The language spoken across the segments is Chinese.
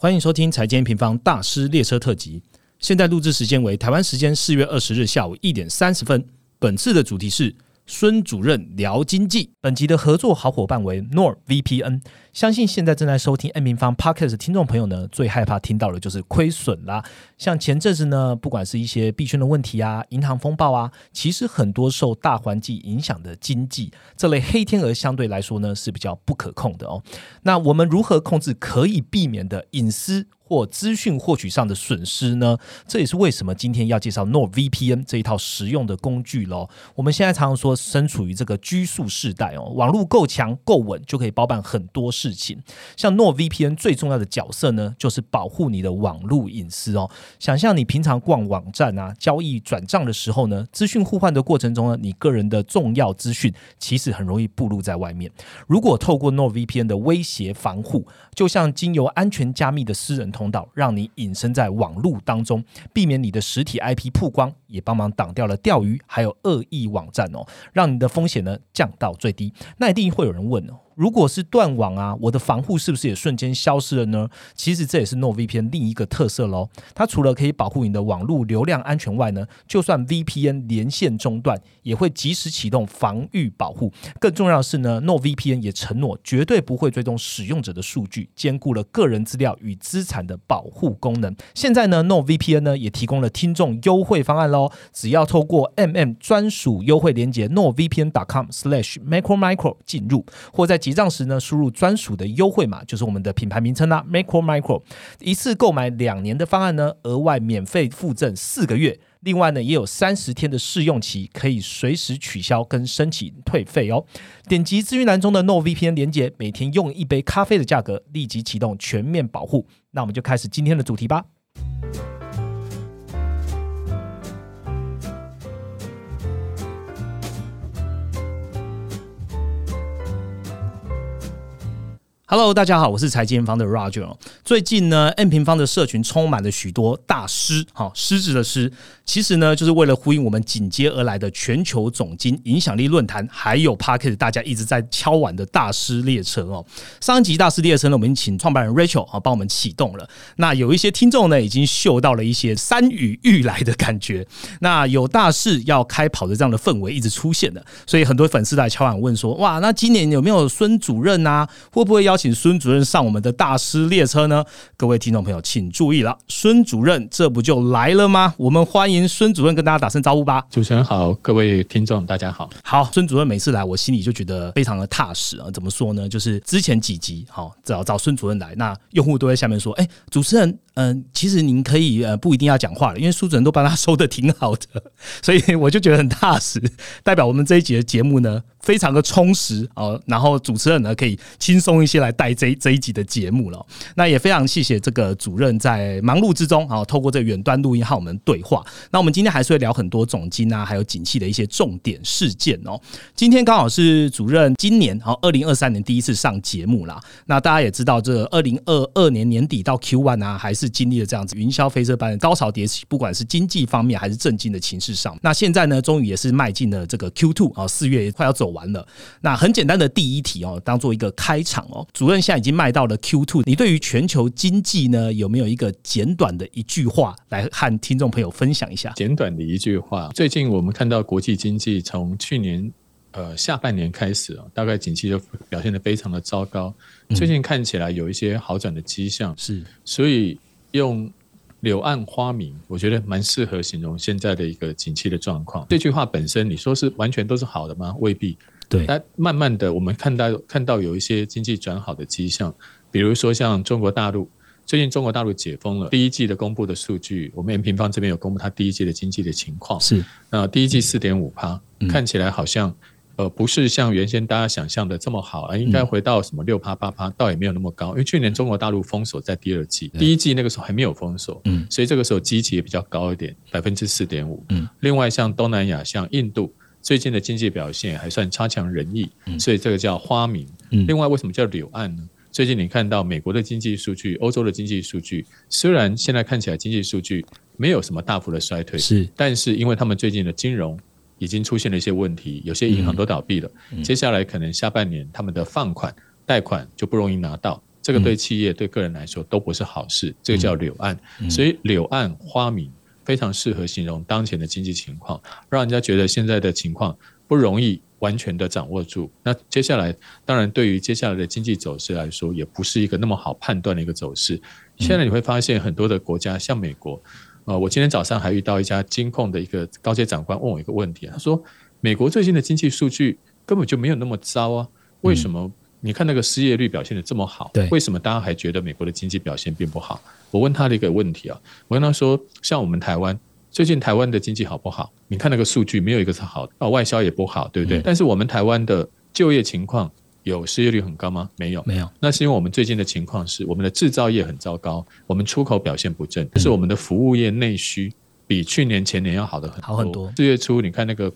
欢迎收听财经平方大师列车特辑。现在录制时间为台湾时间四月二十日下午一点三十分。本次的主题是孙主任聊经济。本集的合作好伙伴为 Nor VPN。相信现在正在收听 N 平方 Podcast 的听众朋友呢，最害怕听到的就是亏损啦。像前阵子呢，不管是一些币圈的问题啊、银行风暴啊，其实很多受大环境影响的经济这类黑天鹅，相对来说呢是比较不可控的哦。那我们如何控制可以避免的隐私？或资讯获取上的损失呢？这也是为什么今天要介绍 No VPN 这一套实用的工具喽。我们现在常常说，身处于这个拘束时代哦，网络够强够稳就可以包办很多事情。像 No VPN 最重要的角色呢，就是保护你的网络隐私哦。想象你平常逛网站啊、交易转账的时候呢，资讯互换的过程中呢，你个人的重要资讯其实很容易暴露在外面。如果透过 No VPN 的威胁防护，就像经由安全加密的私人。通道让你隐身在网络当中，避免你的实体 IP 曝光，也帮忙挡掉了钓鱼还有恶意网站哦，让你的风险呢降到最低。那一定会有人问哦。如果是断网啊，我的防护是不是也瞬间消失了呢？其实这也是 NO VPN 另一个特色喽。它除了可以保护你的网络流量安全外呢，就算 VPN 连线中断，也会及时启动防御保护。更重要的是呢 NO VPN 也承诺绝对不会追踪使用者的数据，兼顾了个人资料与资产的保护功能。现在呢 NO VPN 呢也提供了听众优惠方案喽。只要透过 MM 专属优惠链接 NordVPN.com/slash/macromicro 进入，或在结账时呢，输入专属的优惠码，就是我们的品牌名称啦，Macro Micro。一次购买两年的方案呢，额外免费附赠四个月。另外呢，也有三十天的试用期，可以随时取消跟申请退费哦。点击资讯栏中的 No VPN 连接，每天用一杯咖啡的价格，立即启动全面保护。那我们就开始今天的主题吧。Hello，大家好，我是财经方的 Roger。最近呢，N 平方的社群充满了许多大师，好狮子的狮，其实呢，就是为了呼应我们紧接而来的全球总经影响力论坛，还有 Parket 大家一直在敲碗的大师列车哦。上一集大师列车呢，我们请创办人 Rachel 啊帮我们启动了。那有一些听众呢，已经嗅到了一些山雨欲来的感觉。那有大事要开跑的这样的氛围一直出现的，所以很多粉丝来敲碗问说：哇，那今年有没有孙主任啊？会不会邀？请孙主任上我们的大师列车呢？各位听众朋友，请注意了，孙主任这不就来了吗？我们欢迎孙主任跟大家打声招呼吧。主持人好，各位听众大家好。好，孙主任每次来，我心里就觉得非常的踏实啊。怎么说呢？就是之前几集，好找找孙主任来，那用户都在下面说：“哎，主持人，嗯，其实您可以呃不一定要讲话了，因为苏主任都帮他收的挺好的，所以我就觉得很踏实，代表我们这一集的节目呢。”非常的充实哦，然后主持人呢可以轻松一些来带这这一集的节目了。那也非常谢谢这个主任在忙碌之中啊，透过这远端录音和我们对话。那我们今天还是会聊很多总金啊，还有景气的一些重点事件哦。今天刚好是主任今年啊二零二三年第一次上节目啦。那大家也知道，这二零二二年年底到 Q one 啊，还是经历了这样子云霄飞车般的高潮迭起，不管是经济方面还是政经的情势上。那现在呢，终于也是迈进了这个 Q two 啊，四月快要走。完了，那很简单的第一题哦，当做一个开场哦。主任现在已经卖到了 Q two，你对于全球经济呢，有没有一个简短的一句话来和听众朋友分享一下？简短的一句话，最近我们看到国际经济从去年呃下半年开始啊，大概景气就表现得非常的糟糕，最近看起来有一些好转的迹象，是，所以用。柳暗花明，我觉得蛮适合形容现在的一个景气的状况。这句话本身，你说是完全都是好的吗？未必。对。但慢慢的，我们看到看到有一些经济转好的迹象，比如说像中国大陆，最近中国大陆解封了，第一季的公布的数据，我们 M 平方这边有公布它第一季的经济的情况。是。那第一季四点五趴，看起来好像。呃，不是像原先大家想象的这么好啊，应该回到什么六趴八趴，倒也没有那么高。因为去年中国大陆封锁在第二季，第一季那个时候还没有封锁，嗯，所以这个时候基期也比较高一点，百分之四点五，嗯。另外像东南亚，像印度，最近的经济表现还算差强人意，所以这个叫花名。嗯另外为什么叫柳暗呢？最近你看到美国的经济数据、欧洲的经济数据，虽然现在看起来经济数据没有什么大幅的衰退，是，但是因为他们最近的金融。已经出现了一些问题，有些银行都倒闭了。接下来可能下半年他们的放款、贷款就不容易拿到。这个对企业、对个人来说都不是好事，这个叫柳暗。所以柳暗花明非常适合形容当前的经济情况，让人家觉得现在的情况不容易完全的掌握住。那接下来，当然对于接下来的经济走势来说，也不是一个那么好判断的一个走势。现在你会发现很多的国家，像美国，呃，我今天早上还遇到一家金控的一个高阶长官问我一个问题，他说：“美国最近的经济数据根本就没有那么糟啊，为什么？你看那个失业率表现的这么好，对，为什么大家还觉得美国的经济表现并不好？”我问他的一个问题啊，我跟他说：“像我们台湾最近台湾的经济好不好？你看那个数据没有一个是好的，哦，外销也不好，对不对？但是我们台湾的就业情况。”有失业率很高吗？没有，没有。那是因为我们最近的情况是，我们的制造业很糟糕，我们出口表现不振，但是我们的服务业内需比去年前年要好的很好很多。四月初，你看那个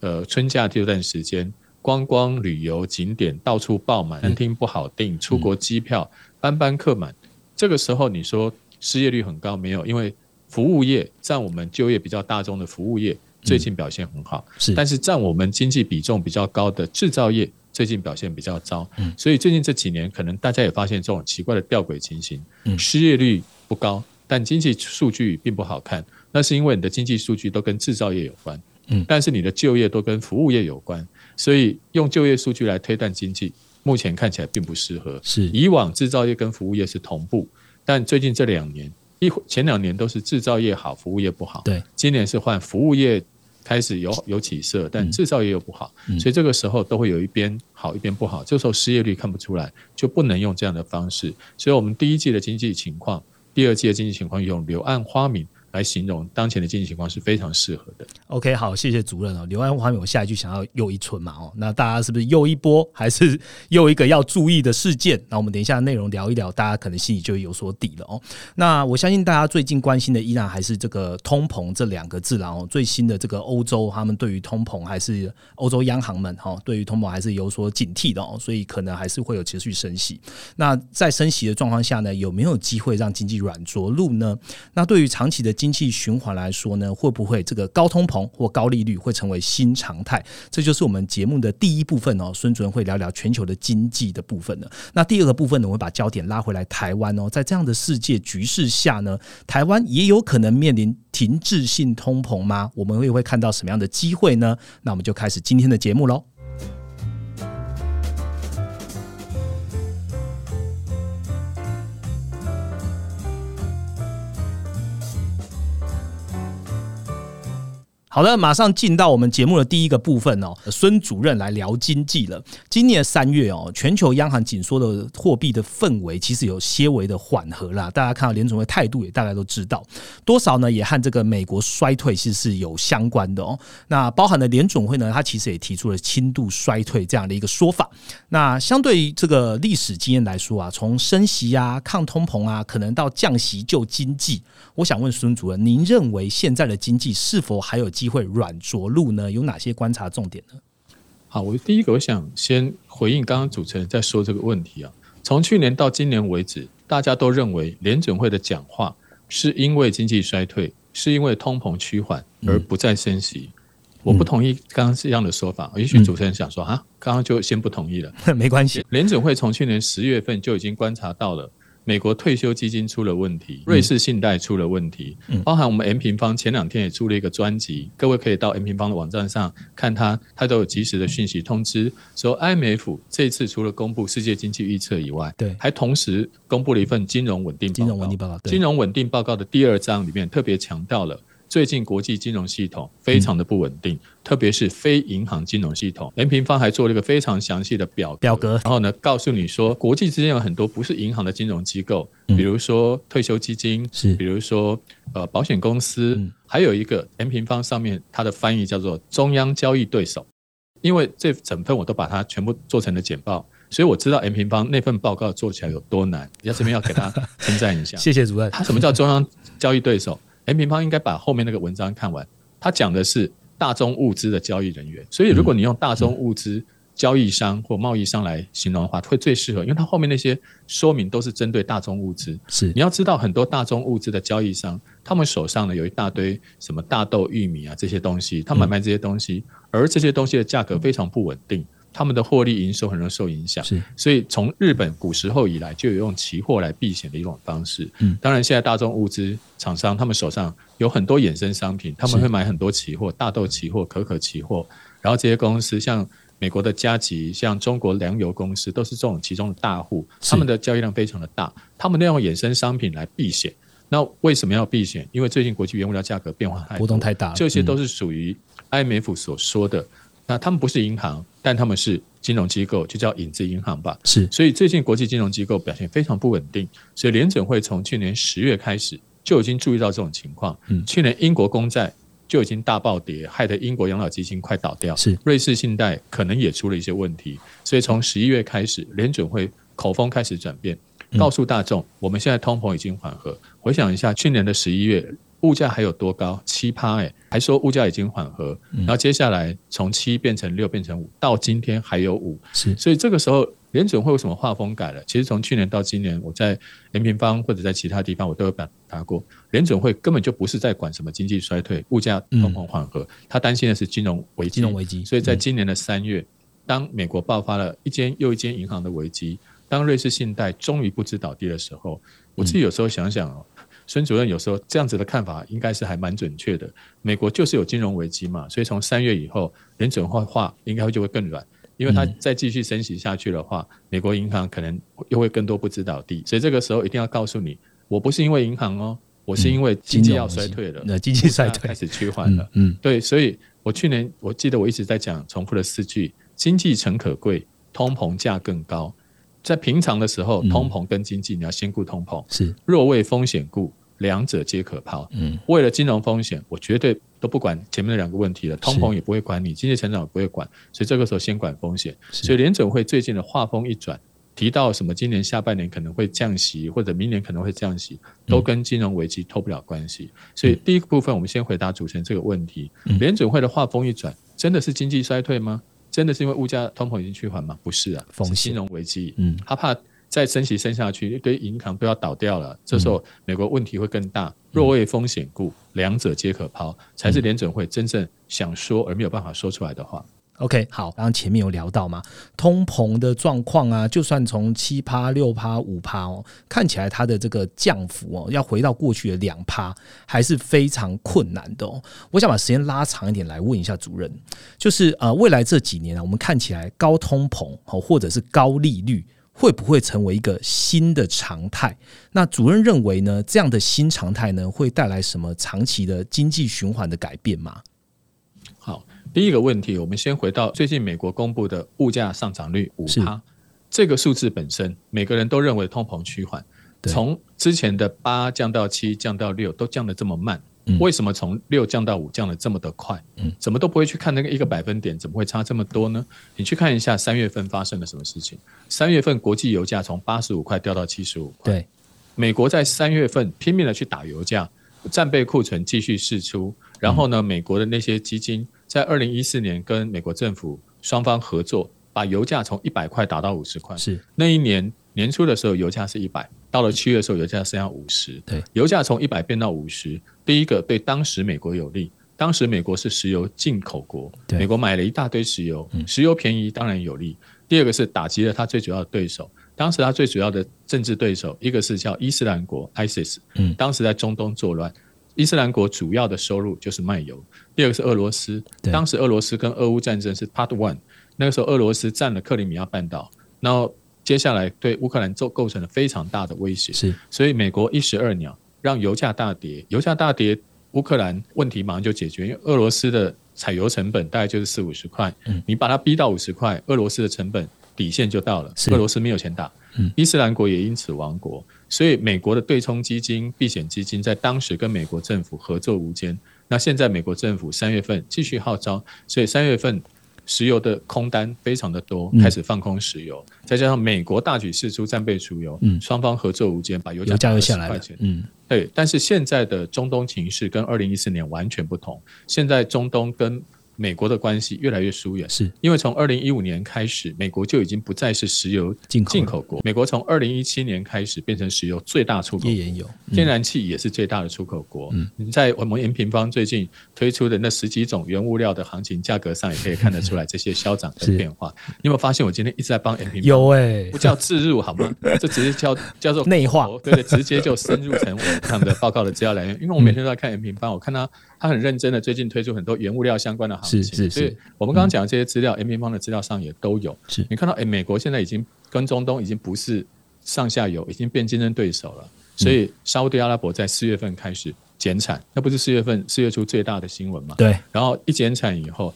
呃春假这段时间，观光旅游景点到处爆满，餐厅不好订，出国机票班班客满。这个时候你说失业率很高没有？因为服务业占我们就业比较大众的服务业最近表现很好，是。但是占我们经济比重比较高的制造业。最近表现比较糟，嗯所以最近这几年可能大家也发现这种奇怪的吊诡情形：嗯失业率不高，但经济数据并不好看。那是因为你的经济数据都跟制造业有关，嗯，但是你的就业都跟服务业有关，所以用就业数据来推断经济，目前看起来并不适合。是以往制造业跟服务业是同步，但最近这两年一前两年都是制造业好，服务业不好。对，今年是换服务业。开始有有起色，但制造业又不好，所以这个时候都会有一边好一边不好。这时候失业率看不出来，就不能用这样的方式。所以我们第一季的经济情况，第二季的经济情况用柳暗花明。来形容当前的经济情况是非常适合的。OK，好，谢谢主任哦。刘安华我下一句想要又一春嘛？哦，那大家是不是又一波，还是又一个要注意的事件？那我们等一下内容聊一聊，大家可能心里就有所底了哦。那我相信大家最近关心的依然还是这个通膨这两个字，然后最新的这个欧洲他们对于通膨还是欧洲央行们哈，对于通膨还是有所警惕的哦，所以可能还是会有持续升息。那在升息的状况下呢，有没有机会让经济软着陆呢？那对于长期的经经济循环来说呢，会不会这个高通膨或高利率会成为新常态？这就是我们节目的第一部分哦。孙主任会聊聊全球的经济的部分呢。那第二个部分呢，我会把焦点拉回来台湾哦。在这样的世界局势下呢，台湾也有可能面临停滞性通膨吗？我们会会看到什么样的机会呢？那我们就开始今天的节目喽。好的，马上进到我们节目的第一个部分哦，孙主任来聊经济了。今年三月哦，全球央行紧缩的货币的氛围其实有些微的缓和啦。大家看到联总会态度也大概都知道，多少呢也和这个美国衰退其实是有相关的哦。那包含的联总会呢，它其实也提出了轻度衰退这样的一个说法。那相对于这个历史经验来说啊，从升息啊、抗通膨啊，可能到降息救经济，我想问孙主任，您认为现在的经济是否还有机？机会软着陆呢？有哪些观察重点呢？好，我第一个我想先回应刚刚主持人在说这个问题啊。从去年到今年为止，大家都认为联准会的讲话是因为经济衰退，是因为通膨趋缓而不再升息。我不同意刚刚这样的说法。也许主持人想说啊，刚刚就先不同意了，没关系。联准会从去年十月份就已经观察到了。美国退休基金出了问题，瑞士信贷出了问题，包含我们 M 平方前两天也出了一个专辑，各位可以到 M 平方的网站上看它，它都有及时的讯息通知，说 IMF 这次除了公布世界经济预测以外，对，还同时公布了一份金融稳定金融稳定报告，金融稳定报告的第二章里面特别强调了。最近国际金融系统非常的不稳定，特别是非银行金融系统。连平方还做了一个非常详细的表表格，然后呢，告诉你说，国际之间有很多不是银行的金融机构，比如说退休基金，是，比如说呃保险公司，还有一个连平方上面它的翻译叫做中央交易对手。因为这整份我都把它全部做成了简报，所以我知道 M 平方那份报告做起来有多难。要这边要给他称赞一下，谢谢主任。他什么叫中央交易对手？M 平方应该把后面那个文章看完，他讲的是大宗物资的交易人员，所以如果你用大宗物资交易商或贸易商来形容的话，会最适合，因为它后面那些说明都是针对大宗物资。是，你要知道很多大宗物资的交易商，他们手上呢有一大堆什么大豆、玉米啊这些东西，他买卖这些东西，而这些东西的价格非常不稳定。他们的获利营收很容易受影响。是，所以从日本古时候以来就有用期货来避险的一种方式。嗯当然现在大众物资厂商他们手上有很多衍生商品，他们会买很多期货，大豆期货、可可期货，然后这些公司像。美国的加吉，像中国粮油公司，都是这种其中的大户，他们的交易量非常的大，他们利用衍生商品来避险。那为什么要避险？因为最近国际原物料价格变化太多波动太大这些都是属于 IMF 所说的。那他们不是银行，但他们是金融机构，就叫影子银行吧。是所以最近国际金融机构表现非常不稳定，所以联准会从去年十月开始就已经注意到这种情况。嗯去年英国公债就已经大暴跌，害得英国养老基金快倒掉。是瑞士信贷可能也出了一些问题，所以从十一月开始，联准会口风开始转变，嗯告诉大众，我们现在通膨已经缓和。回想一下，去年的十一月。物价还有多高？七趴哎，还说物价已经缓和，嗯然后接下来从七变成六，变成五，到今天还有五，是所以这个时候联准会有什么画风改了？其实从去年到今年，我在联平方或者在其他地方我都有表达过，联准会根本就不是在管什么经济衰退、物价通膨缓和，他担心的是金融危机。金融危机，所以在嗯今年的三月，当美国爆发了一间又一间银行的危机，当瑞士信贷终于不知倒地的时候，我自己有时候想想哦。孙主任有时候这样子的看法应该是还蛮准确的。美国就是有金融危机嘛，所以从三月以后，联准会话应该就会更软，因为它再继续升息下去的话，美国银行可能又会更多不知倒地。所以这个时候一定要告诉你，我不是因为银行哦，我是因为经济要衰退了，那经济衰退开始趋缓了。嗯嗯对，所以我去年我记得我一直在讲重复的四句：经济诚可贵，通膨价更高。在平常的时候，嗯。通膨跟经济你要先顾通膨，是。若为风险故，两者皆可抛。嗯。为了金融风险，我绝对都不管前面的两个问题了，通膨也不会管你，经济成长也不会管，所以这个时候先管风险。所以联准会最近的话风一转，提到什么今年下半年可能会降息，或者明年可能会降息，都跟金融危机脱不了关系。所以第一个部分，我们先回答主持人这个问题：嗯。联准会的话锋一转，真的是经济衰退吗？真的是因为物价通膨已经趋缓吗？不是啊，风险是金融危机。嗯他怕再升息升下去，一堆银行都要倒掉了，这时候美国问题会更大。若为风险故，两者皆可抛，才是联准会真正想说而没有办法说出来的话。OK，好，刚刚前面有聊到嘛，通膨的状况啊，就算从七趴、六趴、五趴哦，看起来它的这个降幅哦，要回到过去的两趴，还是非常困难的哦。我想把时间拉长一点来问一下主任，就是呃，未来这几年啊，我们看起来高通膨哦，或者是高利率。会不会成为一个新的常态？那主任认为呢？这样的新常态呢，会带来什么长期的经济循环的改变吗？好，第一个问题，我们先回到最近美国公布的物价上涨率五是趴，这个数字本身，每个人都认为通膨趋缓，从之前的八降到七，降到六，都降得这么慢。嗯为什么从六降到五降得这么的快？嗯，怎么都不会去看那个一个百分点，怎么会差这么多呢？你去看一下三月份发生了什么事情。三月份国际油价从八十五块掉到七十五块，对，美国在三月份拼命的去打油价，战备库存继续释出，然后呢，美国的那些基金在二零一四年跟美国政府双方合作，把油价从一百块打到五十块。是那一年年初的时候，油价是一百，到了七月的时候，油价剩下五十。对，油价从一百变到五十，第一个对当时美国有利。当时美国是石油进口国，美国买了一大堆石油，嗯石油便宜当然有利。第二个是打击了他最主要的对手，当时他最主要的政治对手，一个是叫伊斯兰国 （ISIS），嗯当时在中东作乱。伊斯兰国主要的收入就是卖油。第二个是俄罗斯，当时俄罗斯跟俄乌战争是 Part One，那个时候俄罗斯占了克里米亚半岛，然后接下来对乌克兰构构成了非常大的威胁。是，所以美国一石二鸟，让油价大跌，油价大跌，乌克兰问题马上就解决，因为俄罗斯的采油成本大概就是四五十块，嗯。你把它逼到五十块，俄罗斯的成本底线就到了，是。俄罗斯没有钱打，嗯。伊斯兰国也因此亡国，所以美国的对冲基金、避险基金在当时跟美国政府合作无间。那现在美国政府三月份继续号召，所以三月份石油的空单非常的多，嗯开始放空石油，再加上美国大举释出战备储油，嗯双方合作无间，把油油价价又下来了，。嗯，对，但是现在的中东情势跟二零一四年完全不同。现在中东跟美国的关系越来越疏远，是因为从二零一五年开始，美国就已经不再是石油进口进口国。美国从二零一七年开始变成石油最大出口国页，岩油，嗯天然气也是最大的出口国。你在我们延平方最近推出的那十几种原物料的行情价格上，也可以看得出来这些消长是跟变化。你有没有发现我今天一直在帮延平方？有哎不，叫置入好吗？这直接叫叫做内化对对，直接就深入成我他们的报告的资料来源。因为我每天都在看延平方，我看他他很认真的最近推出很多原物料相关的行情，是是是。所以我们刚刚讲的这些资料，，M 平方的资料上也都有。是。你看到，哎，美国现在已经跟中东已经不是上下游，已经变竞争对手了。所以沙烏地阿拉伯在四月份开始减产，那不是四月份四月初最大的新闻嘛？对，然后一减产以后，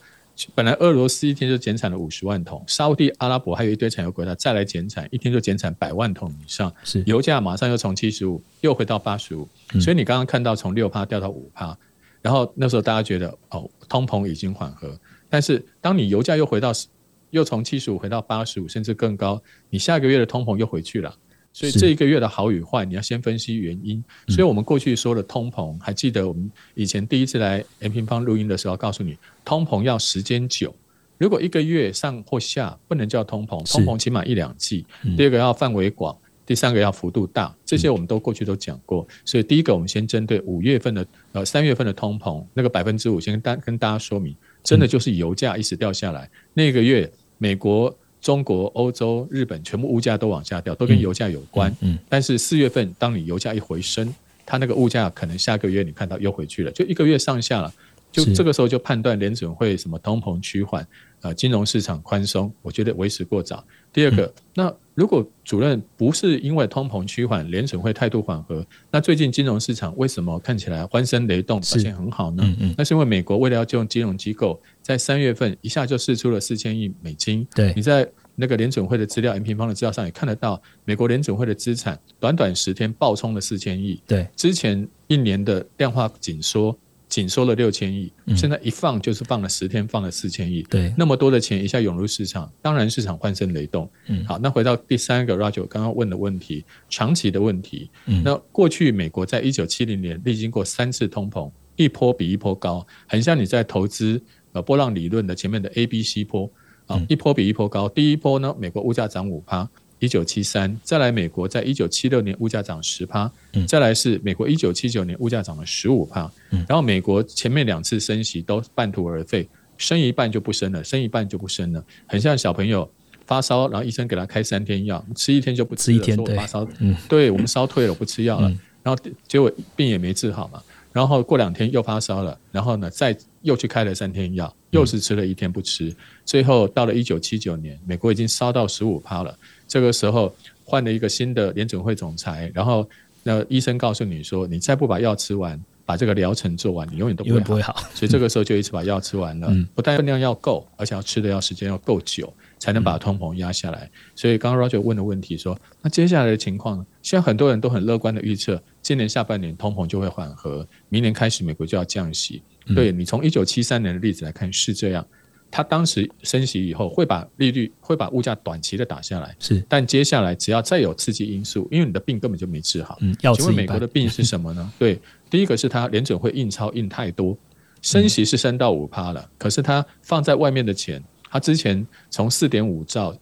本来俄罗斯一天就减产了五十万桶，沙烏地阿拉伯还有一堆产油国家再来减产，一天就减产百万桶以上，是。油价马上又从七十五又回到八十五，所以你刚刚看到从六趴掉到五趴，然后那时候大家觉得哦，通膨已经缓和，但是当你油价又回到又从七十五回到八十五甚至更高，你下个月的通膨又回去了。所以是这一个月的好与坏，你要先分析原因。所以我们过去说的通膨，还记得我们以前第一次来 M 平方录音的时候，告诉你通膨要时间久。如果一个月上或下不能叫通膨，通膨起码一两季。第二个要范围广，第三个要幅度大，这些我们都过去都讲过。所以第一个，我们先针对五月份的呃三月份的通膨那个百分之五，先跟大跟大家说明，真的就是油价一直掉下来。那个月美国、中国、欧洲、日本全部物价都往下掉，都跟油价有关。嗯，但是四月份，当你油价一回升，它那个物价可能下个月你看到又回去了，就一个月上下了。就这个时候就判断联准会什么通膨趋缓，呃，金融市场宽松，我觉得为时过早。第二个，嗯。那如果主任不是因为通膨趋缓，联准会态度缓和，那最近金融市场为什么看起来欢声雷动，表现很好呢？嗯嗯。那是因为美国为了要救金融机构，在三月份一下就释出了四千亿美金，对。你在那个联准会的资料 M 平方的资料上也看得到，美国联准会的资产短短十天暴冲了四千亿，对，之前一年的量化紧缩紧收了六千亿，现在一放就是放了十天，放了四千亿，嗯对那么多的钱一下涌入市场，当然市场欢声雷动。嗯好，那回到第三个 Roger 刚刚问的问题，长期的问题。嗯那过去美国在一九七零年历经过三次通膨，一波比一波高，很像你在投资呃波浪理论的前面的 A、B、C 波啊，嗯一波比一波高。第一波呢，美国物价涨五趴。一九七三，再来美国在一九七六年物价涨十趴，嗯再来是美国一九七九年物价涨了十五趴，嗯。然后美国前面两次升息都半途而废，升一半就不升了，升一半就不升了，很像小朋友发烧，然后医生给他开三天药，吃一天就不吃一天说我发烧，嗯对我们烧退了，我不吃药了，嗯。然后结果病也没治好嘛，然后过两天又发烧了，然后呢再又去开了三天药，又是吃了一天不吃，最后到了一九七九年，美国已经烧到十五趴了，这个时候换了一个新的联准会总裁，然后那医生告诉你说，你再不把药吃完，把这个疗程做完，你永远都不会好所以这个时候就一直把药吃完了，嗯不但分量要够，而且要吃的要时间要够久，才能把通膨压下来。所以刚刚 Roger 问的问题说，那接下来的情况呢？现在很多人都很乐观的预测，今年下半年通膨就会缓和，明年开始美国就要降息。嗯对你从一九七三年的例子来看是这样，他当时升息以后会把利率会把物价短期的打下来，是。但接下来只要再有刺激因素，因为你的病根本就没治好，嗯，要请问美国的病是什么呢？对，第一个是它联准会印钞印太多，升息是升到五趴了，可是他放在外面的钱，他之前从四点五兆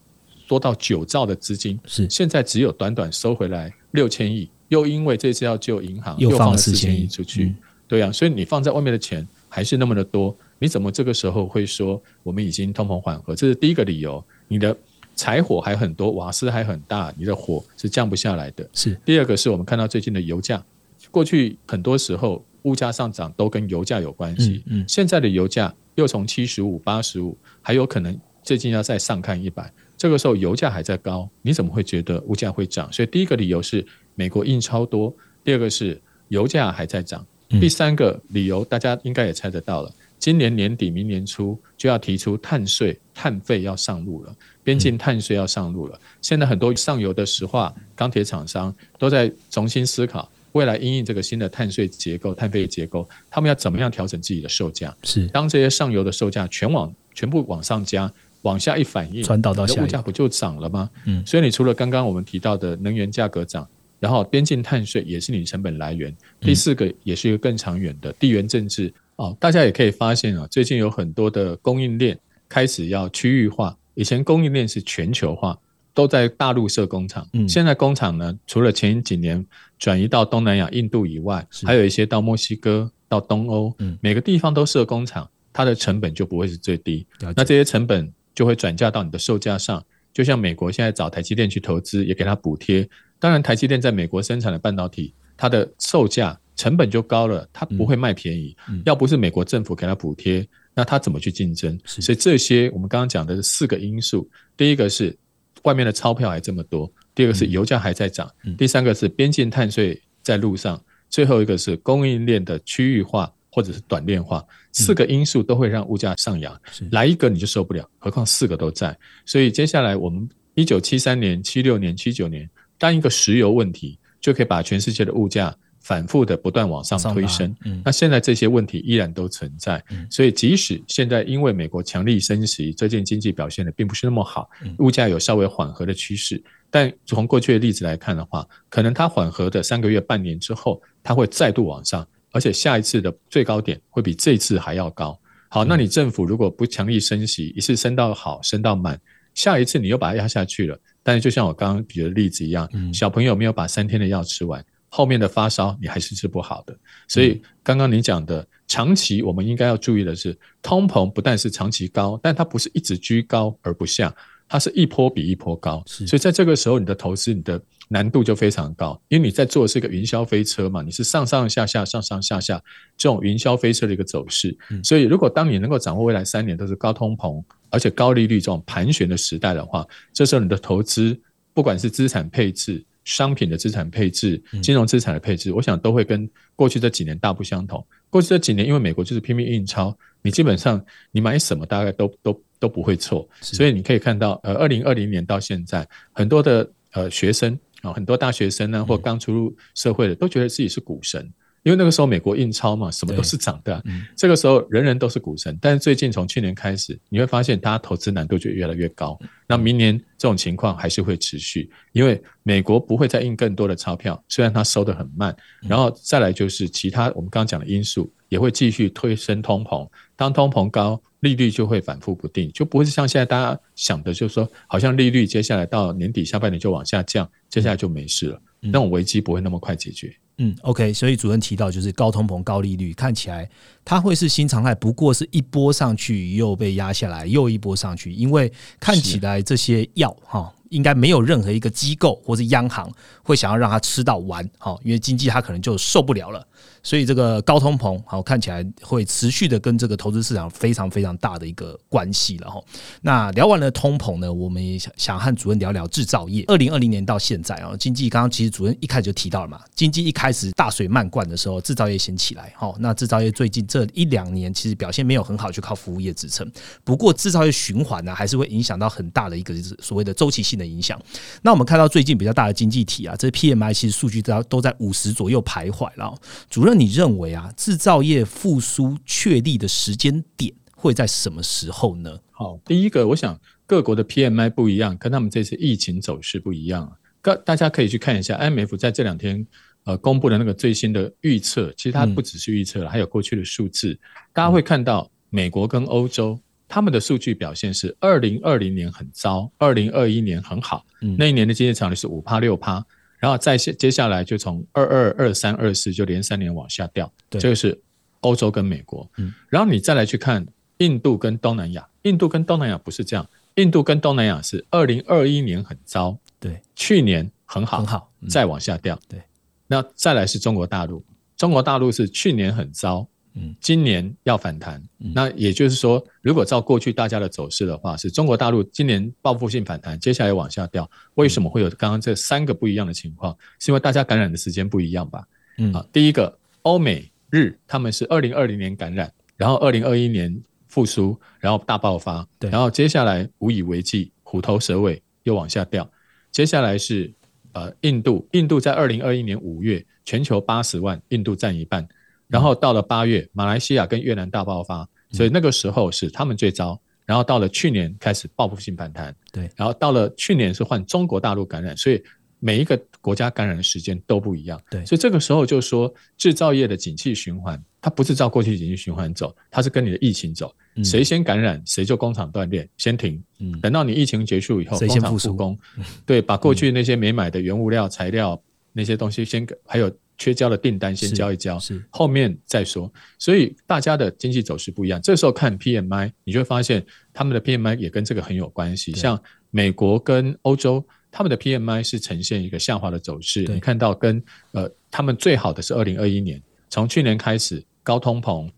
多到九兆的资金，是。现在只有短短收回来六千亿，又因为这次要救银行，又放了四千亿出去，嗯对啊，所以你放在外面的钱还是那么的多，你怎么这个时候会说我们已经通膨缓和？这是第一个理由，你的柴火还很多，瓦斯还很大，你的火是降不下来的。是第二个是我们看到最近的油价，过去很多时候物价上涨都跟油价有关系，嗯嗯现在的油价又从七十五、八十五，还有可能最近要再上看一百，这个时候油价还在高，你怎么会觉得物价会涨？所以第一个理由是美国印钞多，第二个是油价还在涨，嗯第三个理由大家应该也猜得到了。今年年底、明年初就要提出碳税、碳费要上路了，边境碳税要上路了。现在很多上游的石化、钢铁厂商都在重新思考未来因应这个新的碳税结构、碳费结构，他们要怎么样调整自己的售价。是当这些上游的售价全往全部往上加，往下一反应，传导到下游物价不就涨了吗？嗯所以你除了刚刚我们提到的能源价格涨，然后边境碳税也是你成本来源。第四个也是一个更长远的地缘政治，哦，大家也可以发现啊，最近有很多的供应链开始要区域化，以前供应链是全球化，都在大陆设工厂，嗯现在工厂呢，除了前几年转移到东南亚、印度以外，还有一些到墨西哥、到东欧，嗯每个地方都设工厂，它的成本就不会是最低。那这些成本就会转嫁到你的售价上。就像美国现在找台积电去投资，也给它补贴。当然，台积电在美国生产的半导体，它的售价成本就高了，它不会卖便宜。嗯要不是美国政府给它补贴，那它怎么去竞争？所以这些我们刚刚讲的是四个因素，第一个是外面的钞票还这么多，第二个是油价还在涨，嗯第三个是边境碳税在路上，最后一个是供应链的区域化或者是短链化，四个因素都会让物价上扬。是来一个你就受不了，何况四个都在。所以接下来我们一九七三年、七六年、七九年，当一个石油问题就可以把全世界的物价反复的不断往上推升。嗯那现在这些问题依然都存在，嗯所以即使现在因为美国强力升息，最近经济表现的并不是那么好嗯，物价有稍微缓和的趋势，但从过去的例子来看的话，可能它缓和的三个月、半年之后，它会再度往上，而且下一次的最高点会比这次还要高。好，那你政府如果不强力升息，一次升到好，升到满，下一次你又把它压下去了。但是就像我刚刚举的例子一样，嗯小朋友没有把三天的药吃完，后面的发烧你还是治不好的。所以刚刚你讲的长期，我们应该要注意的是，通膨不但是长期高，但它不是一直居高而不下，它是一波比一波高。所以在这个时候，你的投资你的难度就非常高，因为你在做的是一个云霄飞车嘛，你是上上下下、上上下下这种云霄飞车的一个走势。嗯所以，如果当你能够掌握未来三年都是高通膨，而且高利率这种盘旋的时代的话，这时候你的投资，不管是资产配置、商品的资产配置、嗯金融资产的配置，我想都会跟过去这几年大不相同。过去这几年，因为美国就是拼命印钞，你基本上你买什么大概都都都不会错，所以你可以看到，呃，二零二零年到现在，很多的呃学生啊、很多大学生呢，或嗯刚出入社会的，都觉得自己是股神。因为那个时候美国印钞嘛，什么都是涨的啊、嗯这个时候人人都是股神，但是最近从去年开始，你会发现大家投资难度就越来越高。那明年这种情况还是会持续，因为美国不会再印更多的钞票，虽然它收得很慢。然后再来就是其他我们刚刚讲的因素，也会继续推升通膨。当通膨高，利率就会反复不定，就不会像现在大家想的，就是说好像利率接下来到年底下半年就往下降，接下来就没事了，那种危机不会那么快解决。嗯，OK，所以主任提到就是高通膨、高利率，看起来它会是新常态，不过是一波上去又被压下来，又一波上去，因为看起来这些药哈。应该没有任何一个机构或是央行会想要让它吃到完，哈，因为经济它可能就受不了了，所以这个高通膨，好看起来会持续的跟这个投资市场非常非常大的一个关系了哈。那聊完了通膨呢，我们也想想和主任聊聊制造业。二零二零年到现在啊，经济刚刚其实主任一开始就提到了嘛，经济一开始大水漫灌的时候，制造业先起来，哈，那制造业最近这一两年其实表现没有很好，就靠服务业支撑。不过制造业循环呢，还是会影响到很大的一个所谓的周期性的影响。那我们看到最近比较大的经济体啊，这 PMI 其实数据都都在五十左右徘徊了。主任，你认为啊，制造业复苏确立的时间点会在什么时候呢？好，第一个，我想各国的 PMI 不一样，跟他们这次疫情走势不一样。各大家可以去看一下 IMF 在这两天呃公布的那个最新的预测，其实它不只是预测了，还有过去的数字。大家会看到美国跟欧洲。他们的数据表现是，二零二零年很糟，二零二一年很好。嗯那一年的经济成长率是五趴六趴，然后再接接下来就从二二二三二四就连三年往下掉。对这个是欧洲跟美国。嗯，然后你再来去看印度跟东南亚，印度跟东南亚不是这样，印度跟东南亚是二零二一年很糟，对，去年很好，很好，嗯再往下掉。对，那再来是中国大陆，中国大陆是去年很糟，嗯，今年要反弹。嗯那也就是说，如果照过去大家的走势的话，是中国大陆今年报复性反弹，接下来往下掉。为什么会有刚刚这三个不一样的情况？是因为大家感染的时间不一样吧？嗯啊，第一个，欧美日他们是二零二零年感染，然后二零二一年复苏，然后大爆发，对然后接下来无以为继，虎头蛇尾又往下掉。接下来是呃印度，印度在二零二一年五月全球八十万，印度占一半，然后到了八月，马来西亚跟越南大爆发，所以那个时候是他们最糟。然后到了去年开始报复性反弹，对，然后到了去年是换中国大陆感染，所以每一个国家感染的时间都不一样，对。所以这个时候就说制造业的景气循环它不是照过去景气循环走，它是跟你的疫情走。谁先感染，谁就工厂断裂，先停。嗯，等到你疫情结束以后，谁先复工。对，把过去那些没买的原物料、材料那些东西先，还有缺交的订单先交一交，是后面再说。所以大家的经济走势不一样。这时候看 PMI，你就会发现他们的 PMI 也跟这个很有关系。像美国跟欧洲，他们的 PMI 是呈现一个下滑的走势。你看到跟呃，他们最好的是二零二一年，从去年开始高通膨。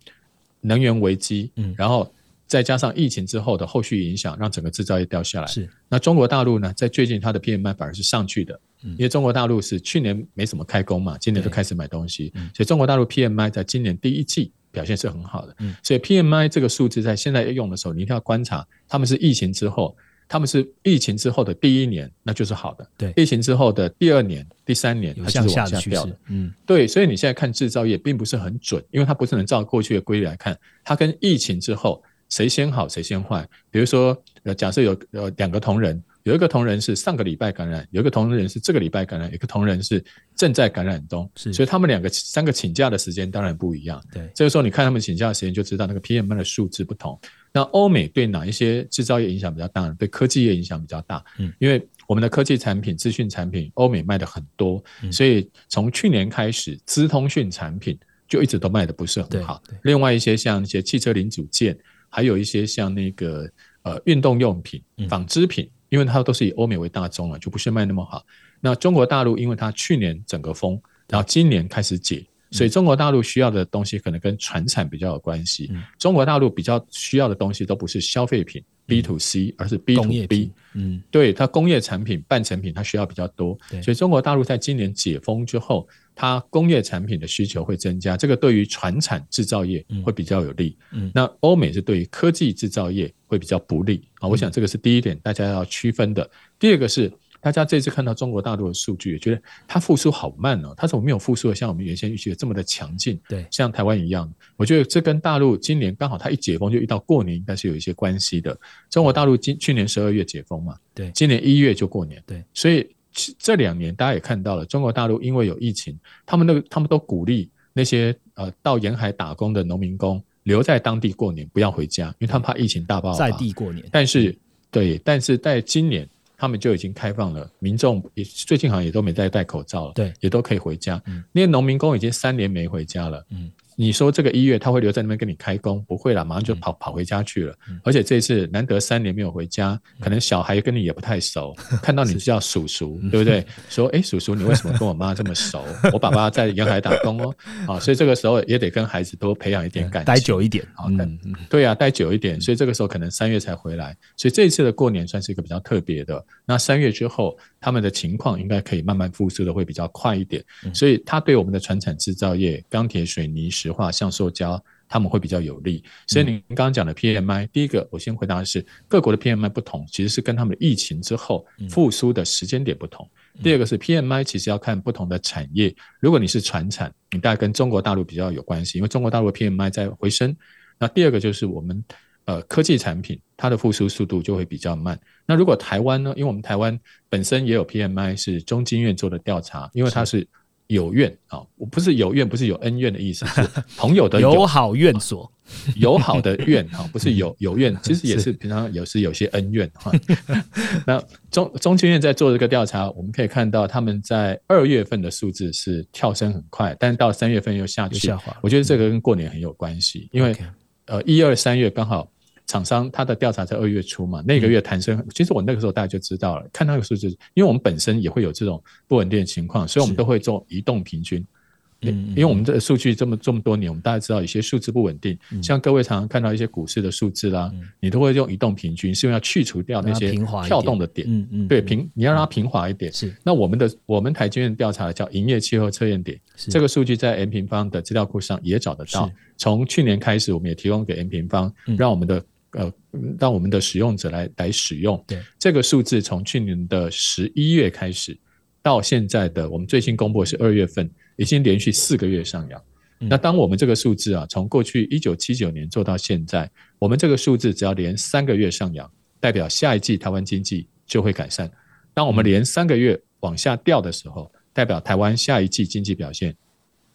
能源危机，嗯，然后再加上疫情之后的后续影响，让整个制造业掉下来。是，那中国大陆呢，在最近它的 PMI 反而是上去的，嗯，因为中国大陆是去年没什么开工嘛，今年就开始买东西，所以中国大陆 PMI 在今年第一季表现是很好的。嗯，所以 PMI 这个数字在现在用的时候，你一定要观察，他们是疫情之后。他们是疫情之后的第一年，那就是好的。对，疫情之后的第二年、第三年，它就是往下掉的。嗯，对，所以你现在看制造业并不是很准，因为它不是能照过去的规律来看，它跟疫情之后谁先好谁先坏。比如说，呃，假设有呃两个同仁，有一个同仁是上个礼拜感染，有一个同仁是这个礼拜感染，有一个同仁是正在感染中，是，所以他们两个三个请假的时间当然不一样。对，这个时候你看他们请假的时间，就知道那个 PM 的数字不同。那欧美对哪一些制造业影响比较大呢？对科技业影响比较大。嗯，因为我们的科技产品、资讯产品，欧美卖的很多，所以从去年开始，资通讯产品就一直都卖的不是很好。另外一些像一些汽车零组件，还有一些像那个呃运动用品、纺织品，因为它都是以欧美为大宗了，就不是卖那么好。那中国大陆，因为它去年整个封，然后今年开始解。所以中国大陆需要的东西可能跟船产比较有关系。中国大陆比较需要的东西都不是消费品 B to C，而是 B to B。嗯，对，它工业产品、半成品它需要比较多。所以中国大陆在今年解封之后，它工业产品的需求会增加，这个对于船产制造业会比较有利。嗯，那欧美是对于科技制造业会比较不利啊。我想这个是第一点，大家要区分的。第二个是。大家这次看到中国大陆的数据，也觉得它复苏好慢哦，它怎么没有复苏的像我们原先预期的这么的强劲？对，像台湾一样，我觉得这跟大陆今年刚好它一解封就遇到过年，应该是有一些关系的。中国大陆今去年十二月解封嘛，对，今年一月就过年，对，所以这两年大家也看到了，中国大陆因为有疫情，他们那个他们都鼓励那些呃到沿海打工的农民工留在当地过年，不要回家，因为他们怕疫情大爆发。在地过年，但是对，但是在今年。他们就已经开放了，民众也最近好像也都没再戴口罩了，对，也都可以回家。嗯，那些农民工已经三年没回家了，嗯。你说这个一月他会留在那边跟你开工？不会了，马上就跑跑回家去了。而且这次难得三年没有回家，可能小孩跟你也不太熟，看到你叫叔叔，对不对？说哎，叔叔，你为什么跟我妈这么熟？我爸爸在沿海打工哦，啊，所以这个时候也得跟孩子多培养一点感情，待久一点啊。嗯，对呀，待久一点。所以这个时候可能三月才回来，所以这一次的过年算是一个比较特别的。那三月之后，他们的情况应该可以慢慢复苏的会比较快一点。所以他对我们的船产制造业、钢铁、水泥、石化、像塑胶，他们会比较有利。所以您刚刚讲的 PMI，第一个我先回答的是各国的 PMI 不同，其实是跟他们的疫情之后复苏的时间点不同。第二个是 PMI，其实要看不同的产业。如果你是船产，你大概跟中国大陆比较有关系，因为中国大陆 PMI 在回升。那第二个就是我们呃科技产品，它的复苏速度就会比较慢。那如果台湾呢？因为我们台湾本身也有 PMI，是中经院做的调查，因为它是。有怨啊，我不是有怨，不是有恩怨的意思，是 朋友的友好怨所，友好的怨哈，不是有 有怨，其实也是平常有时有些恩怨哈。那中中经院在做这个调查，我们可以看到他们在二月份的数字是跳升很快，但是到三月份又下去，下滑。我觉得这个跟过年很有关系，因为呃一二三月刚好。厂商他的调查在二月初嘛，那个月弹升，其实我那个时候大家就知道了，看那个数字，因为我们本身也会有这种不稳定的情况，所以我们都会做移动平均。嗯，因为我们这个数据这么这么多年，我们大家知道有些数字不稳定，像各位常常看到一些股市的数字啦，你都会用移动平均，是因为要去除掉那些跳动的点。嗯嗯，对，平你要让它平滑一点。是，那我们的我们台积院调查的叫营业气候测验点，这个数据在 M 平方的资料库上也找得到。从去年开始，我们也提供给 M 平方，让我们的。呃，让我们的使用者来来使用。对这个数字，从去年的十一月开始，到现在的我们最新公布是二月份，已经连续四个月上扬。那当我们这个数字啊，从过去一九七九年做到现在，我们这个数字只要连三个月上扬，代表下一季台湾经济就会改善。当我们连三个月往下掉的时候，代表台湾下一季经济表现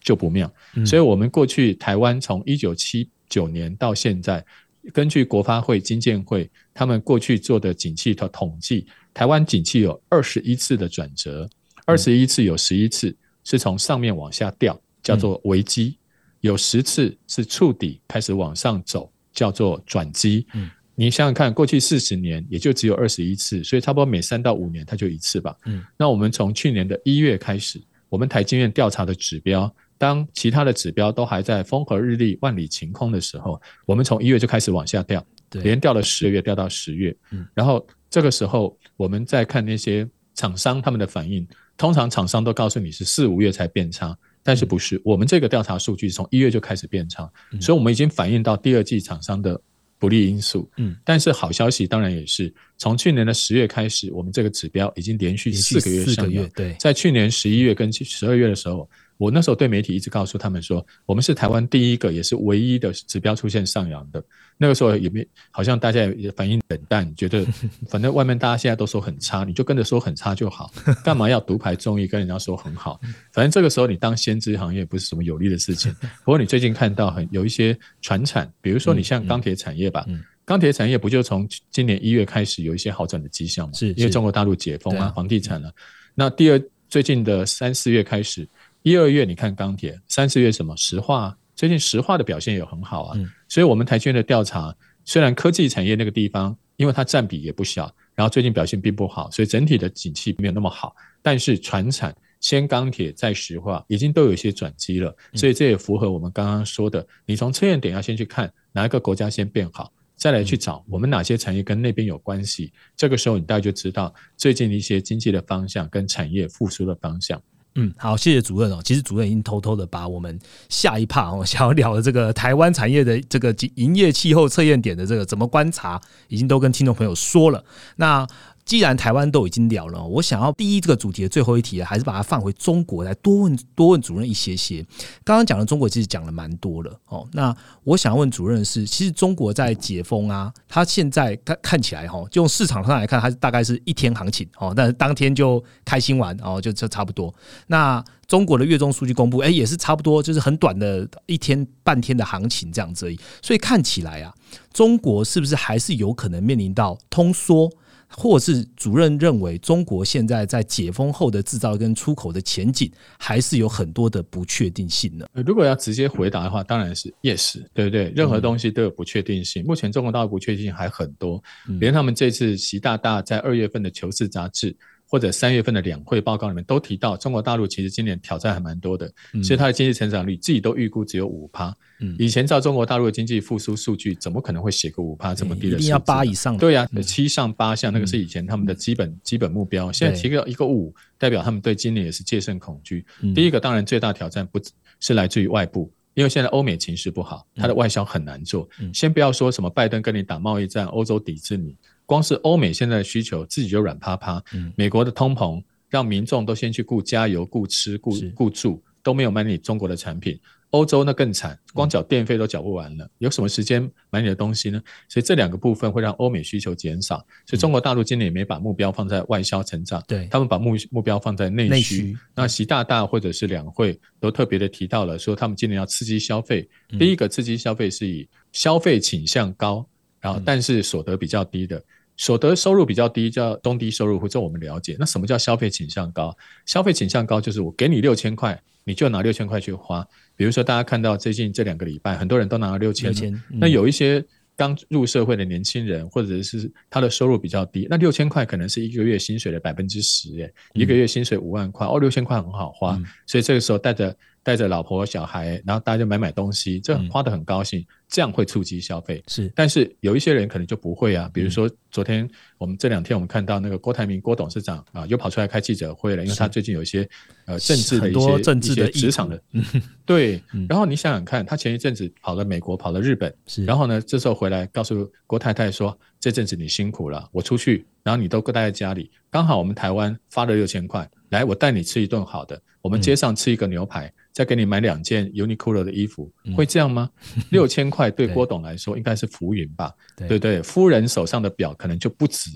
就不妙。所以，我们过去台湾从一九七九年到现在，根据国发会、经建会他们过去做的景气的统计，台湾景气有二十一次的转折，二十一次有十一次是从上面往下掉，叫做危机；有十次是触底开始往上走，叫做转机。嗯。你想想看，过去四十年也就只有二十一次，所以差不多每三到五年它就一次吧。嗯，那我们从去年的一月开始，我们台经院调查的指标，当其他的指标都还在风和日丽、万里晴空的时候，我们从一月就开始往下掉，连掉了十个月，掉到十月。嗯，然后这个时候我们再看那些厂商他们的反应，通常厂商都告诉你是四五月才变差，但是不是我们这个调查数据从一月就开始变差，所以我们已经反映到第二季厂商的。不利因素，嗯，但是好消息当然也是，从去年的十月开始，我们这个指标已经连续四个月上扬。对，在去年十一月跟十二月的时候。我那时候对媒体一直告诉他们说，我们是台湾第一个也是唯一的指标出现上扬的。那个时候也没好像大家也反应冷淡，觉得 反正外面大家现在都说很差，你就跟着说很差就好，干嘛要独排众议跟人家说很好？反正这个时候你当先知行业不是什么有利的事情。不过你最近看到很有一些传产，比如说你像钢铁产业吧，钢铁产业不就从今年一月开始有一些好转的迹象吗？是因为中国大陆解封啊，房地产啊。那第二最近的三四月开始。一二月你看钢铁，三四月什么石化？最近石化的表现也很好啊。所以，我们台积的调查，虽然科技产业那个地方，因为它占比也不小，然后最近表现并不好，所以整体的景气没有那么好。但是，船产先钢铁再石化，已经都有一些转机了。所以，这也符合我们刚刚说的，你从测验点要先去看哪一个国家先变好，再来去找我们哪些产业跟那边有关系。这个时候，你大概就知道最近的一些经济的方向跟产业复苏的方向。嗯，好，谢谢主任哦。其实主任已经偷偷的把我们下一趴哦 想要聊的这个台湾产业的这个营业气候测验点的这个怎么观察，已经都跟听众朋友说了。那既然台湾都已经聊了，我想要第一这个主题的最后一题，还是把它放回中国来多问多问主任一些些。刚刚讲的中国其实讲了蛮多了哦。那我想要问主任是，其实中国在解封啊，它现在看看起来哈，就用市场上来看，它大概是一天行情哦，但是当天就开心完哦，就这差不多。那中国的月中数据公布，哎，也是差不多，就是很短的一天半天的行情这样子。所以看起来啊，中国是不是还是有可能面临到通缩？或是主任认为，中国现在在解封后的制造跟出口的前景，还是有很多的不确定性呢？如果要直接回答的话，当然是 yes，对不对？任何东西都有不确定性。目前中国大陆不确定性还很多，连他们这次习大大在二月份的《求是》杂志。或者三月份的两会报告里面都提到，中国大陆其实今年挑战还蛮多的，所以它的经济成长率自己都预估只有五趴。以前照中国大陆的经济复苏数据，怎么可能会写个五趴这么低的？一定要八以上。对呀，七上八下，那个是以前他们的基本基本目标。现在提个一个五，代表他们对今年也是戒慎恐惧。第一个当然最大挑战不是来自于外部，因为现在欧美情势不好，它的外销很难做。先不要说什么拜登跟你打贸易战，欧洲抵制你。光是欧美现在的需求自己就软趴趴，美国的通膨让民众都先去顾加油、顾吃、顾顾住，都没有买你中国的产品。欧洲那更惨，光缴电费都缴不完了，有什么时间买你的东西呢？所以这两个部分会让欧美需求减少。所以中国大陆今年也没把目标放在外销成长，对他们把目目标放在内需。那习大大或者是两会都特别的提到了，说他们今年要刺激消费。第一个刺激消费是以消费倾向高，然后但是所得比较低的。所得收入比较低，叫中低收入，或者我们了解。那什么叫消费倾向高？消费倾向高就是我给你六千块，你就拿六千块去花。比如说，大家看到最近这两个礼拜，很多人都拿了六千。那有一些刚入社会的年轻人，或者是他的收入比较低，那六千块可能是一个月薪水的百分之十，耶，一个月薪水五万块，哦，六千块很好花，所以这个时候带着。带着老婆小孩，然后大家就买买东西，这花的很高兴，这样会促进消费。是，但是有一些人可能就不会啊。比如说昨天我们这两天我们看到那个郭台铭郭董事长啊，又跑出来开记者会了，因为他最近有一些呃政治的一些政治的职场的 对。然后你想想看，他前一阵子跑了美国，跑了日本，然后呢，这时候回来告诉郭太太说，这阵子你辛苦了，我出去，然后你都待在家里，刚好我们台湾发了六千块，来我带你吃一顿好的，我们街上吃一个牛排。再给你买两件 Uniqlo 的衣服，会这样吗？六千块对郭董来说应该是浮云吧？对对对，夫人手上的表可能就不止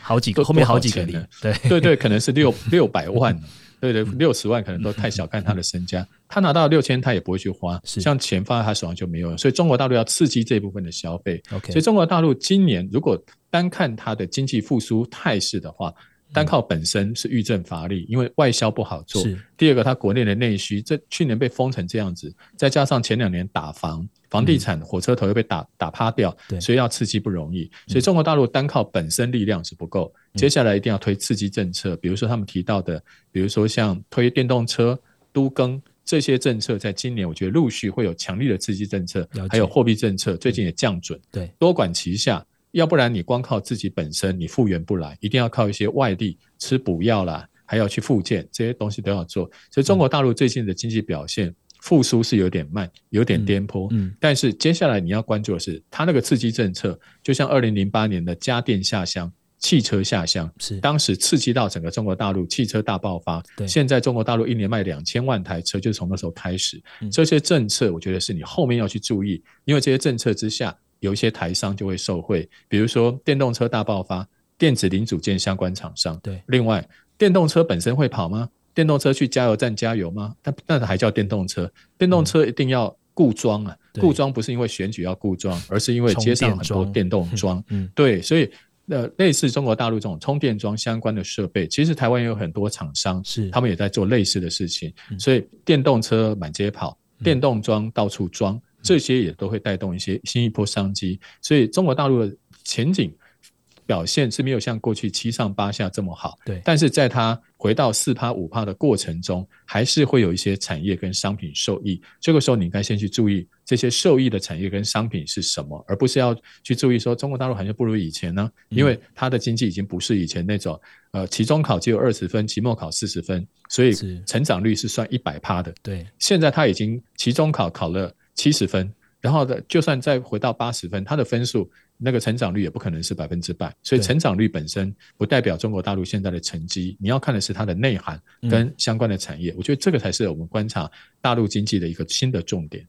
好几个，后面好几个零，对 对对，可能是六 六百万，对对，六十万可能都太小看他的身家。他拿到六千，他也不会去花，像钱放在他手上就没有了。所以中国大陆要刺激这部分的消费。OK，所以中国大陆今年如果单看它的经济复苏态势的话，单靠本身是遇阵乏力，因为外销不好做。是。第二个，它国内的内需，这去年被封成这样子，再加上前两年打房，房地产、火车头又被打打趴掉所以要刺激不容易。所以中国大陆单靠本身力量是不够，嗯。接下来一定要推刺激政策，比如说他们提到的，比如说像推电动车、都更。这些政策在今年，我觉得陆续会有强力的刺激政策，还有货币政策，最近也降准，对，多管齐下，要不然你光靠自己本身你复原不来，一定要靠一些外力吃补药啦，还要去复健，这些东西都要做。所以中国大陆最近的经济表现复苏是有点慢，有点颠簸。嗯，但是接下来你要关注的是，它那个刺激政策，就像二零零八年的家电下乡。汽车下乡是当时刺激到整个中国大陆汽车大爆发。对现在中国大陆一年卖两千万台车，就是从那时候开始。嗯这些政策，我觉得是你后面要去注意，因为这些政策之下，有一些台商就会受惠，比如说电动车大爆发，电子零组件相关厂商。对，另外，电动车本身会跑吗？电动车去加油站加油吗？但那还叫电动车？电动车一定要固装啊！嗯固装不是因为选举要固装，而是因为街上很多电动装。嗯，对，所以呃，类似中国大陆这种充电桩相关的设备，其实台湾也有很多厂商，是他们也在做类似的事情。嗯所以电动车满街跑，电动桩到处装，嗯这些也都会带动一些新一波商机。所以中国大陆的前景表现是没有像过去七上八下这么好，对但是在它回到四趴五趴的过程中，还是会有一些产业跟商品受益。这个时候，你应该先去注意这些受益的产业跟商品是什么，而不是要去注意说中国大陆好像不如以前呢，嗯因为它的经济已经不是以前那种呃期中考只有二十分，期末考四十分，所以是成长率是算一百趴的。对，现在他已经期中考考了七十分，然后的就算再回到八十分，它的分数那个成长率也不可能是百分之百，所以成长率本身不代表中国大陆现在的成绩，你要看的是它的内涵嗯。跟相关的产业，我觉得这个才是我们观察大陆经济的一个新的重点。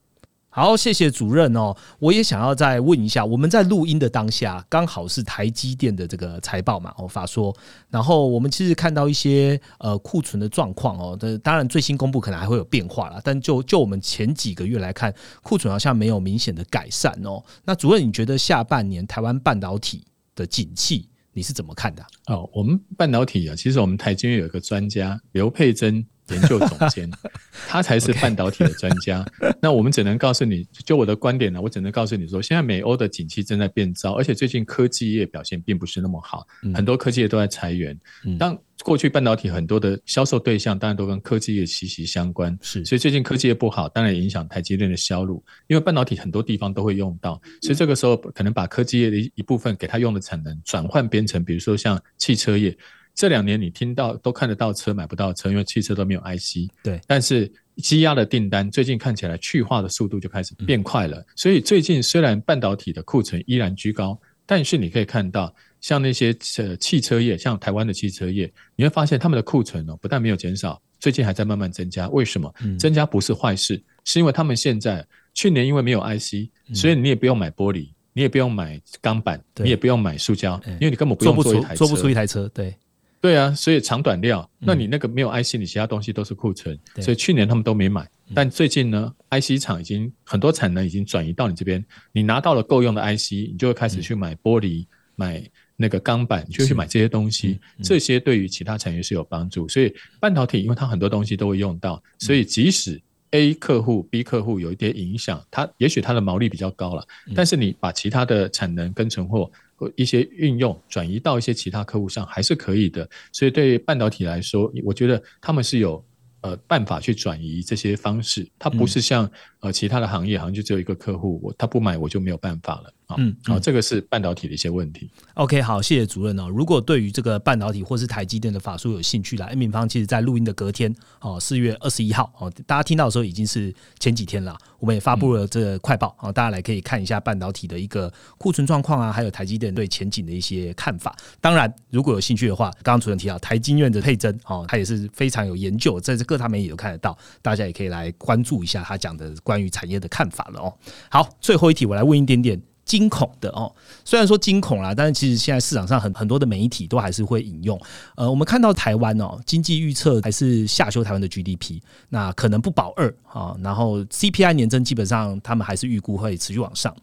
好，谢谢主任哦。我也想要再问一下，我们在录音的当下，刚好是台积电的这个财报嘛，哦法说，然后我们其实看到一些呃库存的状况哦，这当然最新公布可能还会有变化啦，但就就我们前几个月来看，库存好像没有明显的改善哦。那主任，你觉得下半年台湾半导体的景气你是怎么看的？哦，我们半导体啊，其实我们台积有一个专家刘佩珍研究总监，他才是半导体的专家。那我们只能告诉你，就我的观点呢，我只能告诉你说，现在美欧的景气正在变糟，而且最近科技业表现并不是那么好，嗯很多科技业都在裁员。嗯当过去半导体很多的销售对象，当然都跟科技业息息相关。是所以最近科技业不好，当然也影响台积电的销路，因为半导体很多地方都会用到，所以这个时候可能把科技业的一一部分给它用的产能转换变成，比如说像汽车业。这两年你听到都看得到车买不到车，因为汽车都没有 IC。对，但是积压的订单最近看起来去化的速度就开始变快了，所以最近虽然半导体的库存依然居高，但是你可以看到，像那些呃汽车业，像台湾的汽车业，你会发现他们的库存哦，不但没有减少，最近还在慢慢增加。为什么？嗯。增加不是坏事，是因为他们现在去年因为没有 IC，所以你也不用买玻璃，你也不用买钢板，你也不用买塑胶，嗯因为你根本不做不出用做一台车，做不出一台车，对，对啊，所以长短料，嗯那你那个没有 IC，你其他东西都是库存，嗯所以去年他们都没买。但最近呢，IC 厂已经很多产能已经转移到你这边，你拿到了够用的 IC，你就会开始去买玻璃、买那个钢板，你就去买这些东西。嗯这些对于其他产业是有帮助。所以半导体，因为它很多东西都会用到，所以即使 A 客户、B 客户有一点影响，它也许它的毛利比较高了，但是你把其他的产能跟存货或一些运用转移到一些其他客户上，还是可以的。所以对半导体来说，我觉得他们是有呃办法去转移这些方式，它不是像、呃其他的行业，好像就只有一个客户，我他不买我就没有办法了啊。嗯好、这个是半导体的一些问题。OK，好，谢谢主任哦。如果对于这个半导体或是台积电的法术有兴趣啦，恩敏芳其实在录音的隔天哦，四月二十一号哦，大家听到的时候已经是前几天了。我们也发布了这个快报哦，大家来可以看一下半导体的一个库存状况啊，还有台积电对前景的一些看法。当然，如果有兴趣的话，刚刚主任提到台积院的佩珍哦，他也是非常有研究，在这各大媒体都看得到，大家也可以来关注一下他讲的关于产业的看法了哦。好，最后一题我来问一点点。惊恐的哦。虽然说惊恐啦，但是其实现在市场上很很多的媒体都还是会引用。呃，我们看到台湾哦，经济预测还是下修台湾的 GDP，那可能不保二啊。然后 CPI 年增基本上他们还是预估会持续往上。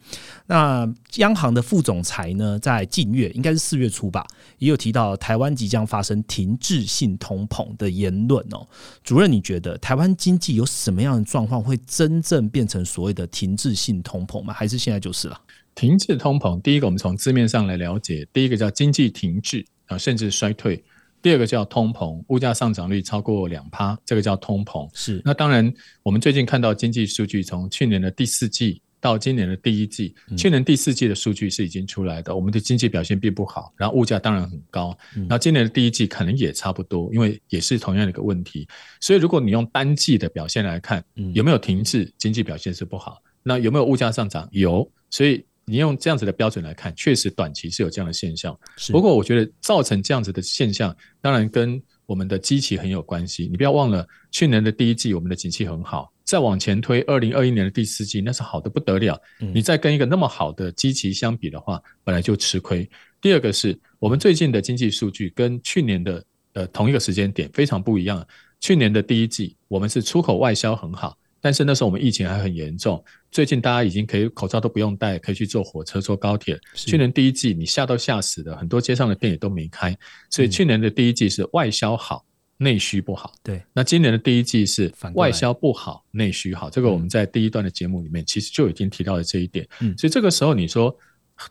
那央行的副总裁呢，在近月应该是四月初吧，也有提到台湾即将发生停滞性通膨的言论哦。主任，你觉得台湾经济有什么样的状况会真正变成所谓的停滞性通膨吗？还是现在就是了？停滞通膨，第一个我们从字面上来了解，第一个叫经济停滞啊，甚至衰退；第二个叫通膨，物价上涨率超过两趴，这个叫通膨。是。那当然，我们最近看到经济数据，从去年的第四季。到今年的第一季，去年第四季的数据是已经出来的，我们的经济表现并不好，然后物价当然很高。那今年的第一季可能也差不多，因为也是同样的一个问题。所以如果你用单季的表现来看，有没有停滞？经济表现是不好。那有没有物价上涨？有。所以你用这样子的标准来看，确实短期是有这样的现象。不过我觉得造成这样子的现象，当然跟我们的机器很有关系。你不要忘了，去年的第一季我们的景气很好。再往前推，二零二一年的第四季那是好的不得了。你再跟一个那么好的基期相比的话，本来就吃亏。第二个是我们最近的经济数据跟去年的呃同一个时间点非常不一样。去年的第一季我们是出口外销很好，但是那时候我们疫情还很严重。最近大家已经可以口罩都不用戴，可以去坐火车、坐高铁。去年第一季你吓都吓死了，很多街上的店也都没开。所以去年的第一季是外销好。内需不好，对。那今年的第一季是外销不好，内需好。这个我们在第一段的节目里面其实就已经提到了这一点。嗯，所以这个时候你说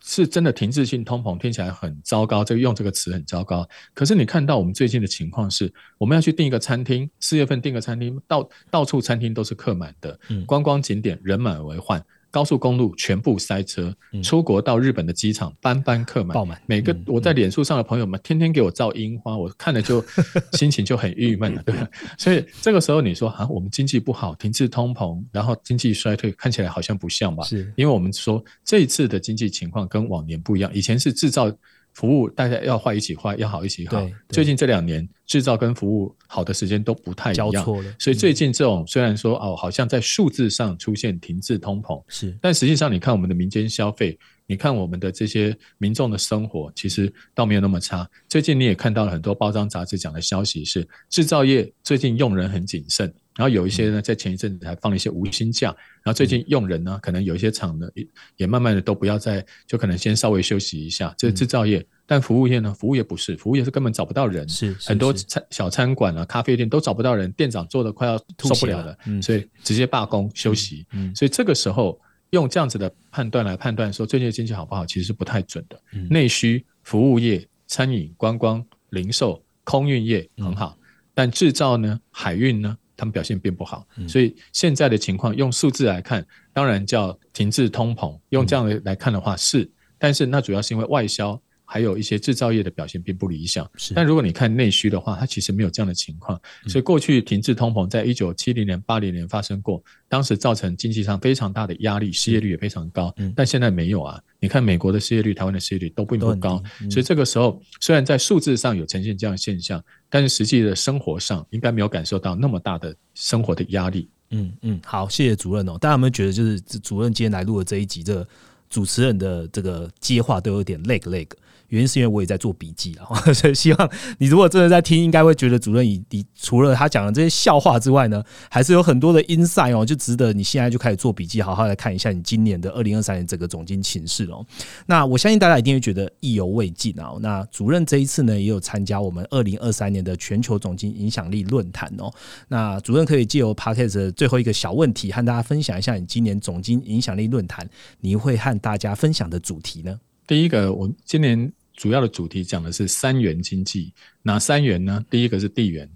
是真的停滞性通膨，听起来很糟糕，这个用这个词很糟糕。可是你看到我们最近的情况是，我们要去订一个餐厅，四月份订个餐厅，到到处餐厅都是客满的，观光景点人满为患。高速公路全部塞车，出国到日本的机场班班客满，爆满。每个我在脸书上的朋友们，天天给我照樱花，我看了就心情就很郁闷了，对吧？所以这个时候你说啊，我们经济不好，停滞通膨，然后经济衰退，看起来好像不像吧？是，因为我们说这一次的经济情况跟往年不一样，以前是制造。服务大家要坏一起坏，要好一起好。最近这两年制造跟服务好的时间都不太一样，所以最近这种虽然说哦，好像在数字上出现停滞通膨，是，但实际上你看我们的民间消费，你看我们的这些民众的生活，其实倒没有那么差。最近你也看到了很多包装杂志讲的消息是，制造业最近用人很谨慎。然后有一些呢，在前一阵子还放了一些无薪假，然后最近用人呢，可能有一些厂呢也也慢慢的都不要再，就可能先稍微休息一下。这是制造业，但服务业呢，服务业不是，服务业是根本找不到人，是很多餐小餐馆啊、咖啡店都找不到人，店长做的快要受不了了，所以直接罢工休息。所以这个时候用这样子的判断来判断说最近的经济好不好，其实是不太准的。内需、服务业、餐饮、观光、零售、空运业很好，但制造呢、海运呢？他们表现并不好，所以现在的情况用数字来看，当然叫停滞通膨。用这样的来看的话是，但是那主要是因为外销。还有一些制造业的表现并不理想，但如果你看内需的话，它其实没有这样的情况。所以过去停滞通膨在一九七零年、八零年发生过，当时造成经济上非常大的压力，失业率也非常高。但现在没有啊！你看美国的失业率、台湾的失业率都并不高，所以这个时候虽然在数字上有呈现这样的现象，但是实际的生活上应该没有感受到那么大的生活的压力。嗯嗯，好，谢谢主任哦。大家有没有觉得就是主任今天来录的这一集，这主持人的这个接话都有点 lag lag？原因是因为我也在做笔记啊，所以希望你如果真的在听，应该会觉得主任以你除了他讲的这些笑话之外呢，还是有很多的 insight 哦，就值得你现在就开始做笔记，好好来看一下你今年的二零二三年整个总经情势哦。那我相信大家一定会觉得意犹未尽啊。那主任这一次呢，也有参加我们二零二三年的全球总经影响力论坛哦。那主任可以借由 podcast 的最后一个小问题，和大家分享一下你今年总经影响力论坛你会和大家分享的主题呢？第一个，我今年主要的主题讲的是三元经济。哪三元呢？第一个是地缘。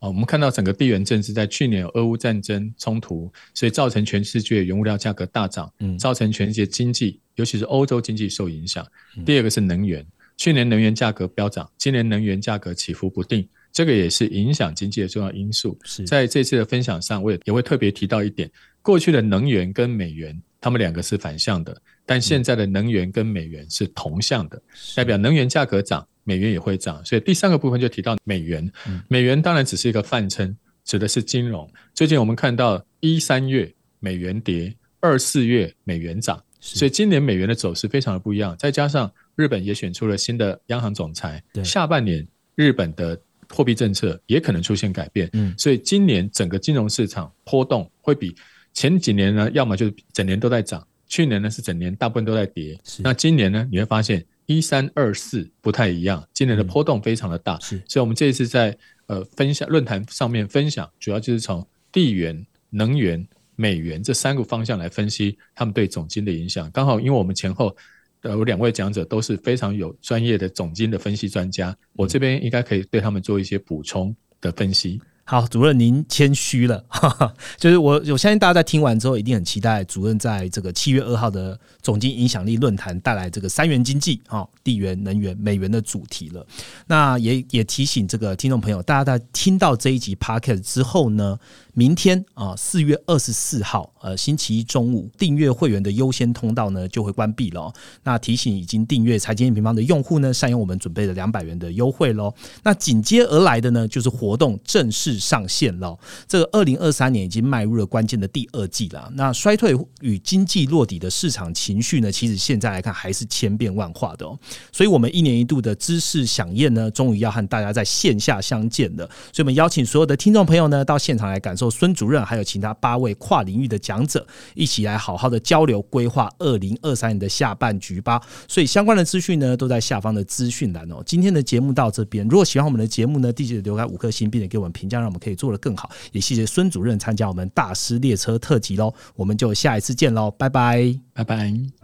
哦，我们看到整个地缘政治在去年有俄乌战争冲突，所以造成全世界原物料价格大涨，嗯，造成全世界经济，尤其是欧洲经济受影响。第二个是能源，去年能源价格飙涨，今年能源价格起伏不定，这个也是影响经济的重要因素。是在这次的分享上，我也也会特别提到一点，过去的能源跟美元，他们两个是反向的。但现在的能源跟美元是同向的，代表能源价格涨，美元也会涨。所以第三个部分就提到美元，美元当然只是一个泛称，指的是金融。最近我们看到一三月美元跌，二四月美元涨，所以今年美元的走势非常的不一样。再加上日本也选出了新的央行总裁，下半年日本的货币政策也可能出现改变。嗯，所以今年整个金融市场波动会比前几年呢，要么就是整年都在涨，去年呢是整年大部分都在跌。那今年呢，你会发现一三二四不太一样，今年的波动非常的大。是，所以我们这一次在呃分享论坛上面分享，主要就是从地缘、能源。美元这三个方向来分析他们对总金的影响，刚好因为我们前后有两位讲者都是非常有专业的总金的分析专家，我这边应该可以对他们做一些补充的分析。好，主任您谦虚了，就是我我相信大家在听完之后一定很期待主任在这个七月二号的总经影响力论坛带来这个三元经济啊，地缘、能源、美元的主题了。那也也提醒这个听众朋友，大家在听到这一集 podcast 之后呢。明天啊，四月二十四号，呃，星期一中午，订阅会员的优先通道呢就会关闭了。那提醒已经订阅财经平方的用户呢，善用我们准备的两百元的优惠喽。那紧接而来的呢，就是活动正式上线了。这个二零二三年已经迈入了关键的第二季了。那衰退与经济落底的市场情绪呢，其实现在来看还是千变万化的哦。所以，我们一年一度的知识飨宴呢，终于要和大家在线下相见了。所以我们邀请所有的听众朋友呢，到现场来感受。孙主任还有其他八位跨领域的讲者一起来好好的交流规划二零二三年的下半局吧。所以相关的资讯呢都在下方的资讯栏哦。今天的节目到这边，如果喜欢我们的节目呢，记得留下五颗星，并且给我们评价，让我们可以做得更好。也谢谢孙主任参加我们大师列车特辑喽。我们就下一次见喽，拜拜，拜拜。